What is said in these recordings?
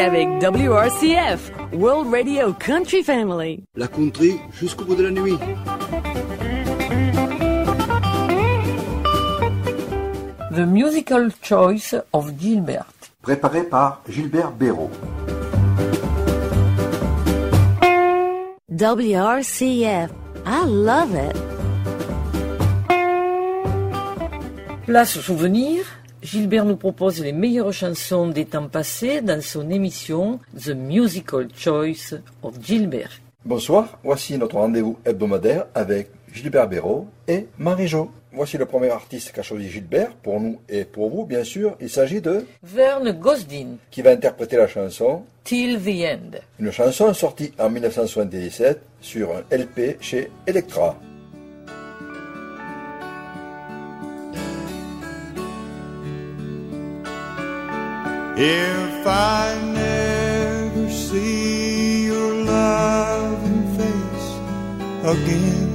avec WRCF, World Radio Country Family. La country jusqu'au bout de la nuit. The Musical Choice of Gilbert. Préparé par Gilbert Béraud. WRCF. I love it. Place souvenir, Gilbert nous propose les meilleures chansons des temps passés dans son émission The Musical Choice of Gilbert. Bonsoir, voici notre rendez-vous hebdomadaire avec Gilbert Béraud et Marie-Jo. Voici le premier artiste qu'a choisi Gilbert, pour nous et pour vous, bien sûr. Il s'agit de Verne Gosdin, qui va interpréter la chanson, Till the End. une chanson sortie en 1977 sur un LP chez Electra. If I never see your loving face again,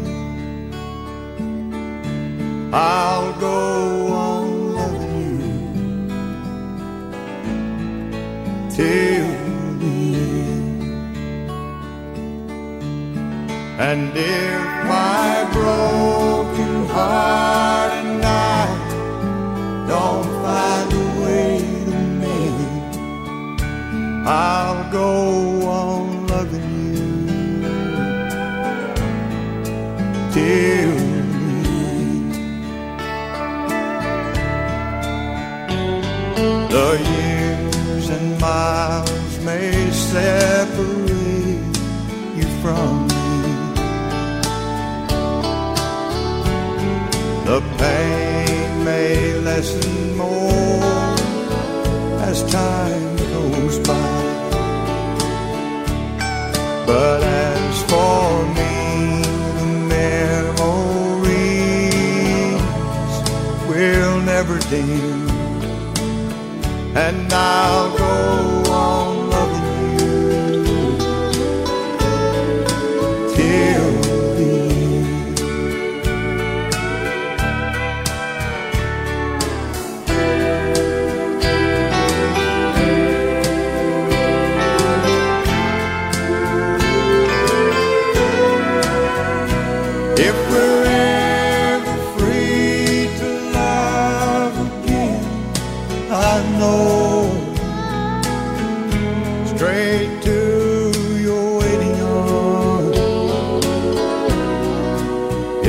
I'll go on loving you till the end. And if my broken and I'll go.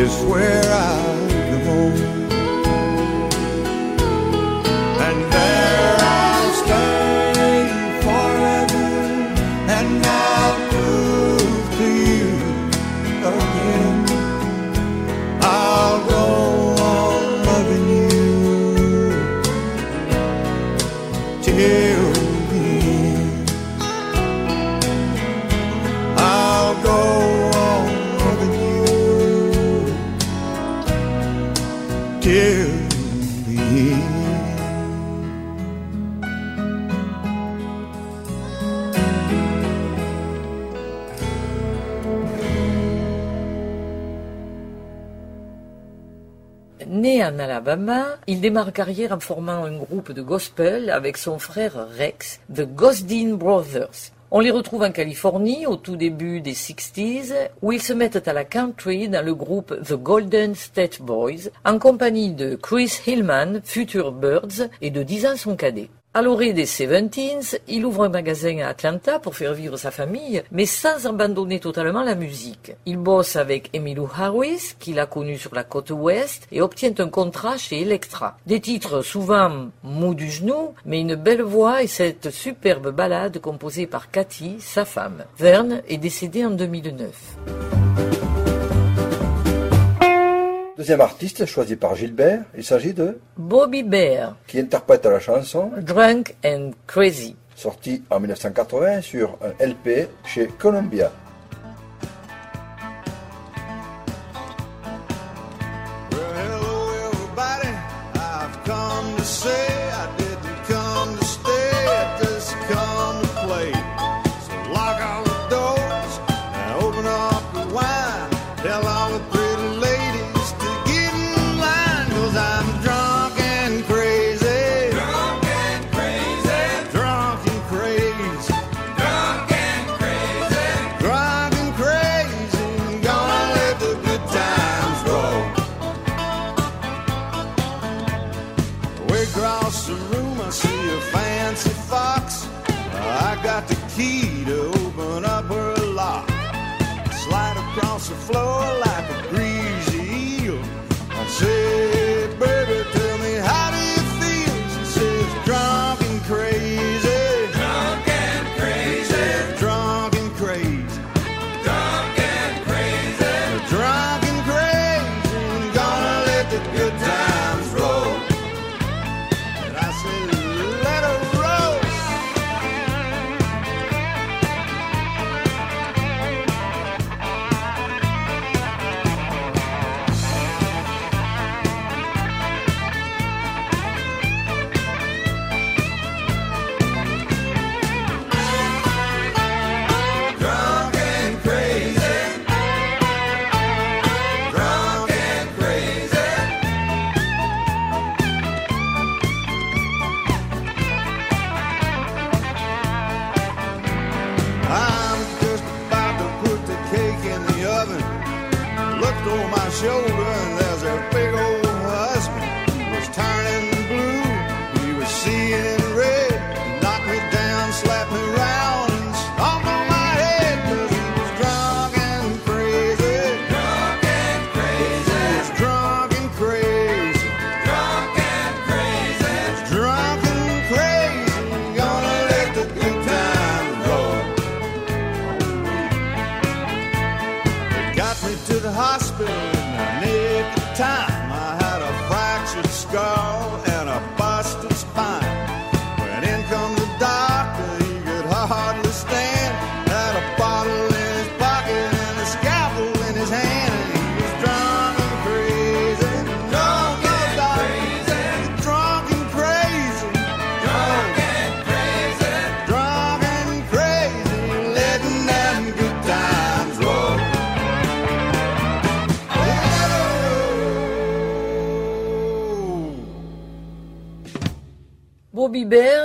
Is where Né en Alabama, il démarre carrière en formant un groupe de gospel avec son frère Rex, The Gosdin Brothers. On les retrouve en Californie au tout début des 60s, où ils se mettent à la country dans le groupe The Golden State Boys, en compagnie de Chris Hillman, Future Birds, et de 10 ans son cadet. À l'orée des 70s, il ouvre un magasin à Atlanta pour faire vivre sa famille, mais sans abandonner totalement la musique. Il bosse avec Emmylou Harris, qu'il a connu sur la côte ouest, et obtient un contrat chez Electra. Des titres souvent mou du genou, mais une belle voix et cette superbe ballade composée par Cathy, sa femme. Verne est décédé en 2009. Deuxième artiste choisi par Gilbert, il s'agit de Bobby Bear, qui interprète la chanson Drunk and Crazy. sortie en 1980 sur un LP chez Columbia. The good Estou mais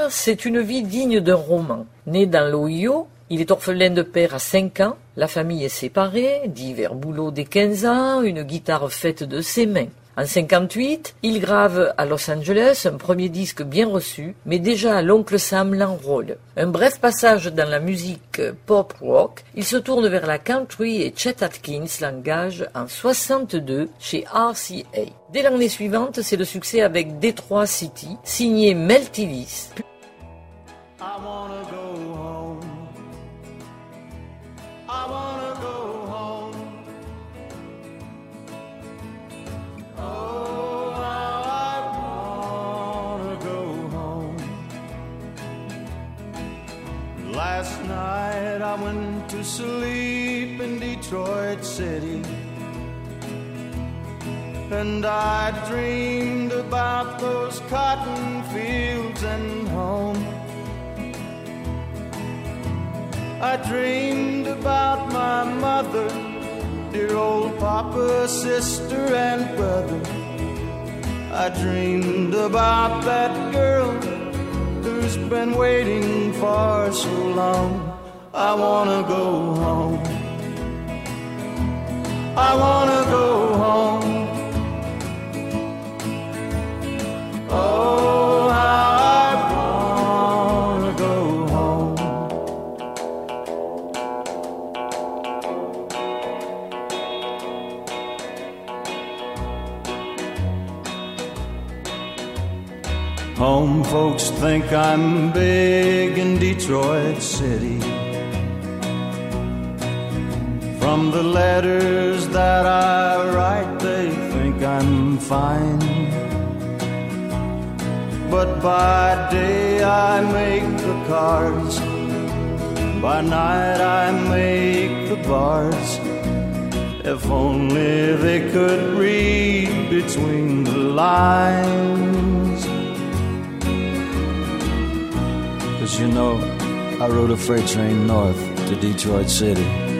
C'est une vie digne d'un roman. Né dans l'Ohio, il est orphelin de père à 5 ans, la famille est séparée, divers boulots dès 15 ans, une guitare faite de ses mains. En 58, il grave à Los Angeles un premier disque bien reçu, mais déjà l'oncle Sam l'enrôle. Un bref passage dans la musique pop rock, il se tourne vers la country et Chet Atkins l'engage en 62 chez RCA. Dès l'année suivante, c'est le succès avec Detroit City, signé Mel Tillis, sleep in Detroit City. And I dreamed about those cotton fields and home. I dreamed about my mother, dear old papa, sister, and brother. I dreamed about that girl who's been waiting for so long. I wanna go home. I wanna go home. Oh, I wanna go home. Home folks think I'm big in Detroit City. From the letters that I write, they think I'm fine. But by day I make the cards, by night I make the bars. If only they could read between the lines. Cause you know, I rode a freight train north to Detroit City.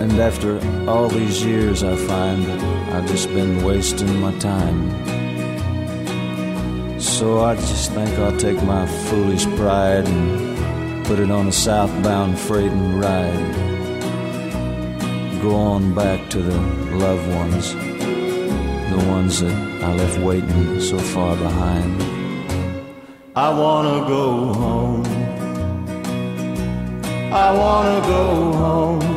And after all these years, I find that I've just been wasting my time. So I just think I'll take my foolish pride and put it on a southbound freight and ride. Go on back to the loved ones, the ones that I left waiting so far behind. I wanna go home. I wanna go home.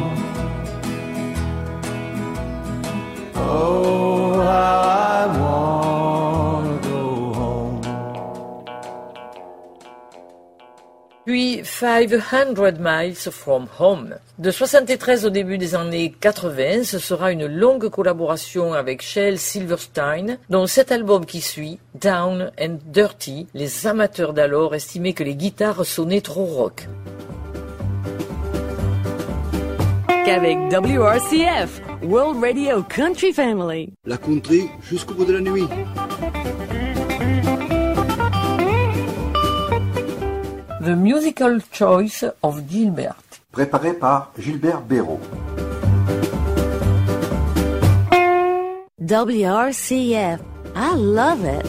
Puis 500 Miles from Home. De 73 au début des années 80, ce sera une longue collaboration avec Shel Silverstein, dont cet album qui suit, Down and Dirty, les amateurs d'alors estimaient que les guitares sonnaient trop rock. Avec WRCF, World Radio Country Family. La country jusqu'au bout de la nuit. The Musical Choice of Gilbert. Préparé par Gilbert Béraud. WRCF. I love it.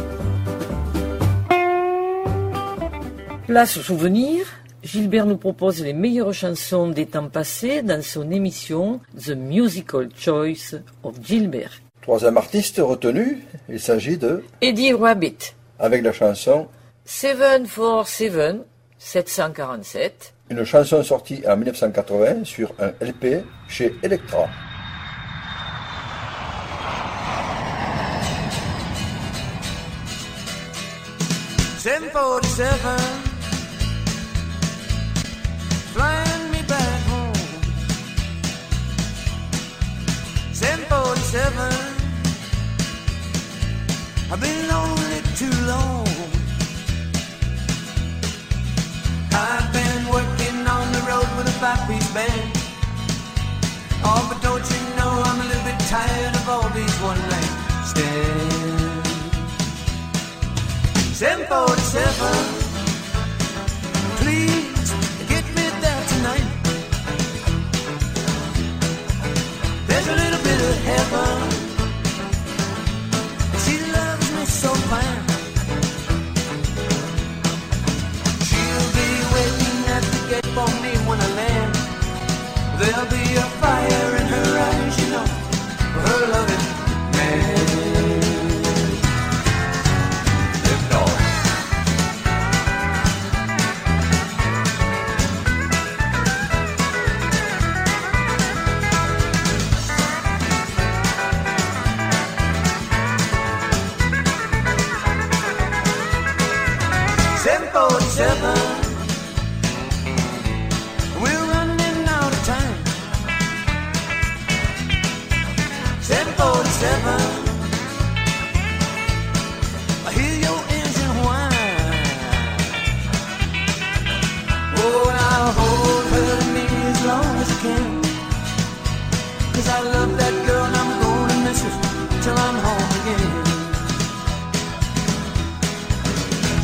Place au souvenir, Gilbert nous propose les meilleures chansons des temps passés dans son émission The Musical Choice of Gilbert. Troisième artiste retenu, il s'agit de, Eddie Rabbit, avec la chanson, 747, 747, une chanson sortie en 1980 sur un LP chez Electra. Seven forty-seven, flying me back home. Seven forty-seven, I've been lonely too long. Band. Oh, but don't you know I'm a little bit tired of all these one-night stands. 747 Please There'll be a fire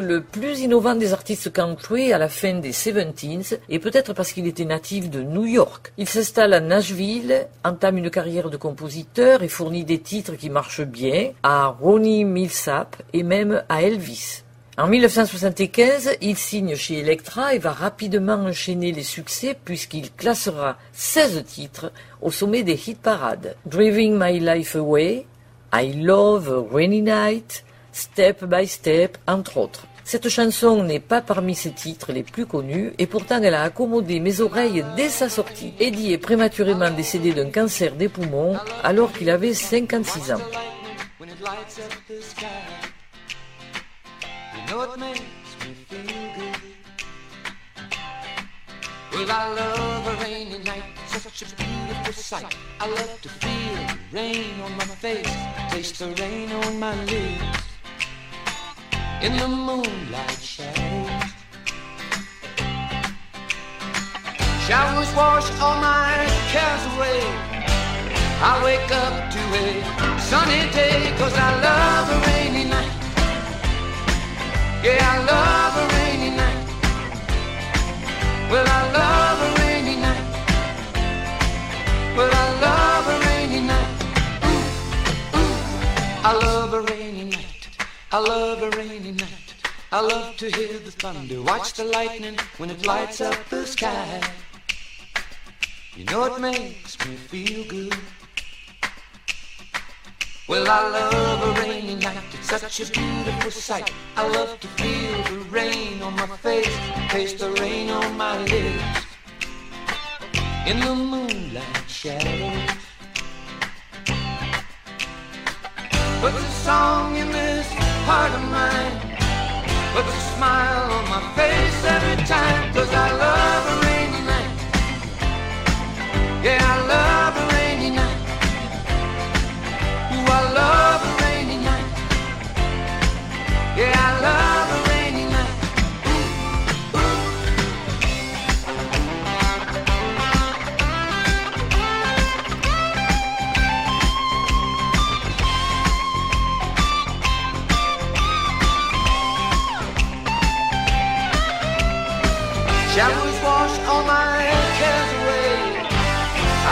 Le plus innovant des artistes country à la fin des 70s, et peut-être parce qu'il était natif de New York. Il s'installe à Nashville, entame une carrière de compositeur et fournit des titres qui marchent bien à Ronnie Millsap et même à Elvis. En 1975, il signe chez Elektra et va rapidement enchaîner les succès puisqu'il classera 16 titres au sommet des hit parades. Driving My Life Away, I Love Rainy Night, Step by Step, entre autres. Cette chanson n'est pas parmi ses titres les plus connus et pourtant elle a accommodé mes oreilles dès sa sortie. Eddie est prématurément décédé d'un cancer des poumons alors qu'il avait 56 ans. In the moonlight shadows. Showers wash all my cares away. I wake up to a sunny day cause I love a rainy night. Yeah, I love a rainy night. Well, I love I love a rainy night. I love to hear the thunder, watch the lightning when it lights up the sky. You know it makes me feel good. Well, I love a rainy night. It's such a beautiful sight. I love to feel the rain on my face, taste the rain on my lips. In the moonlight shadows. Puts a song in this heart of mine. Puts a smile on my face every time. Cause I love a rainy night. Yeah, I love Showers wash all my cares away.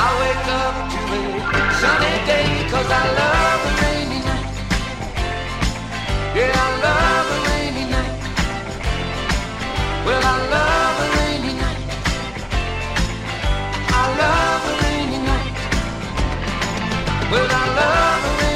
I wake up to a sunny day cause I love a rainy night. Yeah, I love a rainy night. Well, I love a rainy night. I love a rainy night. Well, I love a rainy night.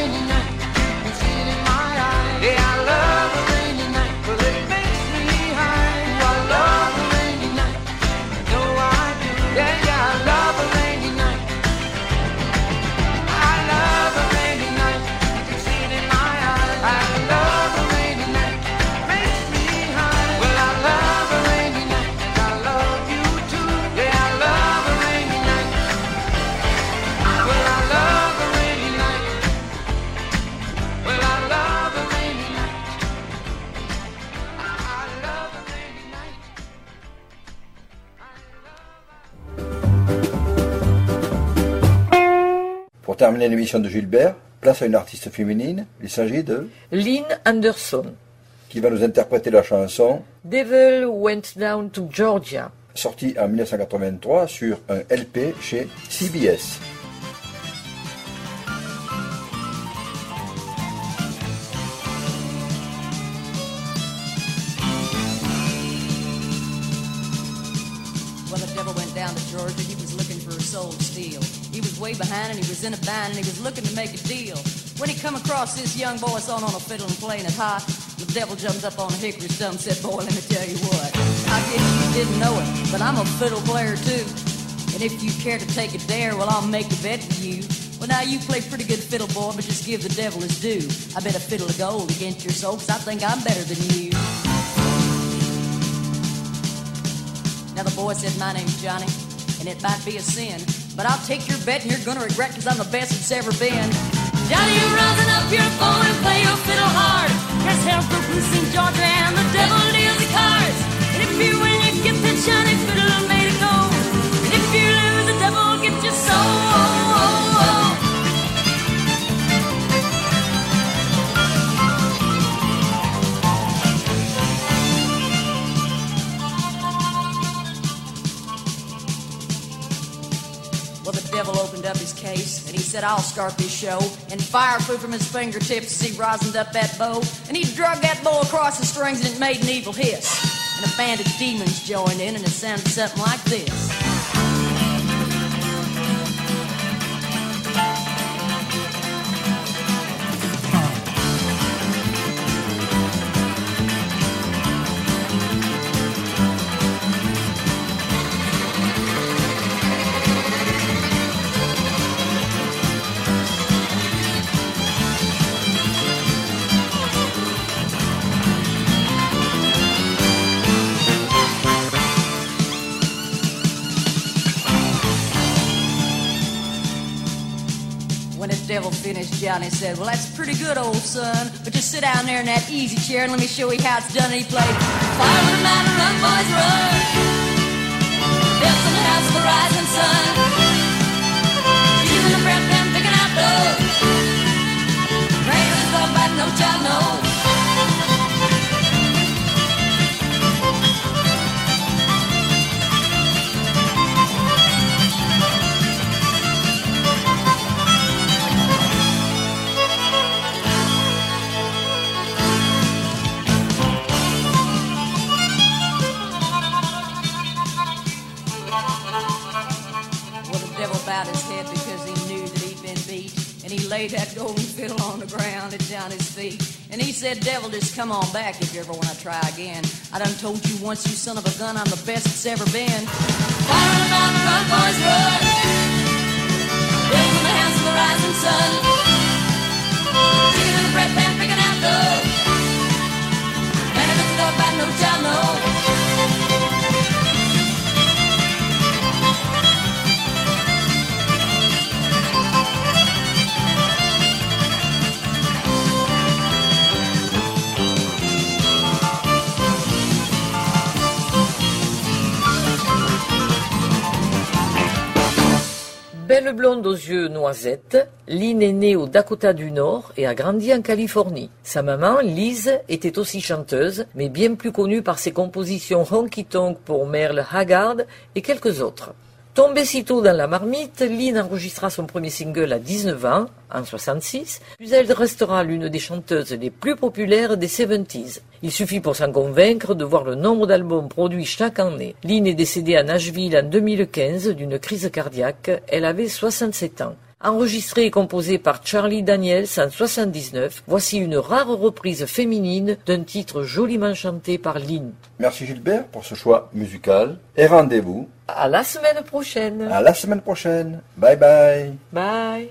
Terminer l'émission de Gilbert, place à une artiste féminine. Il s'agit de Lynn Anderson. qui va nous interpréter la chanson Devil Went Down to Georgia. sortie en 1983 sur un LP chez CBS. Well, the devil went down to Georgia. He was looking for a soul to steal. He was way behind and he was in a bind and he was looking to make a deal. When he come across this young boy sawing on a fiddle and playing it hot, the devil jumps up on a hickory stump and said, Boy, let me tell you what. I guess you didn't know it, but I'm a fiddle player too. And if you care to take a dare, well, I'll make a bet with you. Well, now you play pretty good fiddle, boy, but just give the devil his due. I bet a fiddle of gold against your soul, 'cause I think I'm better than you. Now the boy said, My name's Johnny, and it might be a sin, but I'll take your bet and you're gonna regret because I'm the best it's ever been. Johnny, you're rousing up your bow and play your fiddle hard. Cause hell's broke loose in Georgia and the devil deals the cards. And if you win, you get the Johnny fiddle made of gold. And if you lose, the devil gets your soul. Devil opened up his case and he said, I'll start this show. And fire flew from his fingertips as he rosined up that bow. And he drug that bow across the strings and it made an evil hiss. And a band of demons joined in and it sounded something like this. Finished, Johnny said, Well, that's pretty good, old son. But just sit down there in that easy chair and let me show you how it's done. And he played Fire said, Devil, just come on back if you ever want to try again. I done told you once, you son of a gun, I'm the best it's ever been. Fire on the mountain, boys, run. In the hands of the rising sun. Singing in the breath and picking out dough. Belle blonde aux yeux noisettes, Lynn est née au Dakota du Nord et a grandi en Californie. Sa maman, Liz, était aussi chanteuse, mais bien plus connue par ses compositions honky tonk pour Merle Haggard et quelques autres. Tombée si tôt dans la marmite, Lynn enregistra son premier single à 19 ans, en 66, puis elle restera l'une des chanteuses les plus populaires des 70s. Il suffit pour s'en convaincre de voir le nombre d'albums produits chaque année. Lynn est décédée à Nashville en 2015 d'une crise cardiaque. Elle avait 67 ans. Enregistrée et composée par Charlie Daniels en 79, voici une rare reprise féminine d'un titre joliment chanté par Lynn. Merci Gilbert pour ce choix musical et rendez-vous À la semaine prochaine. à la semaine prochaine. Bye bye. Bye.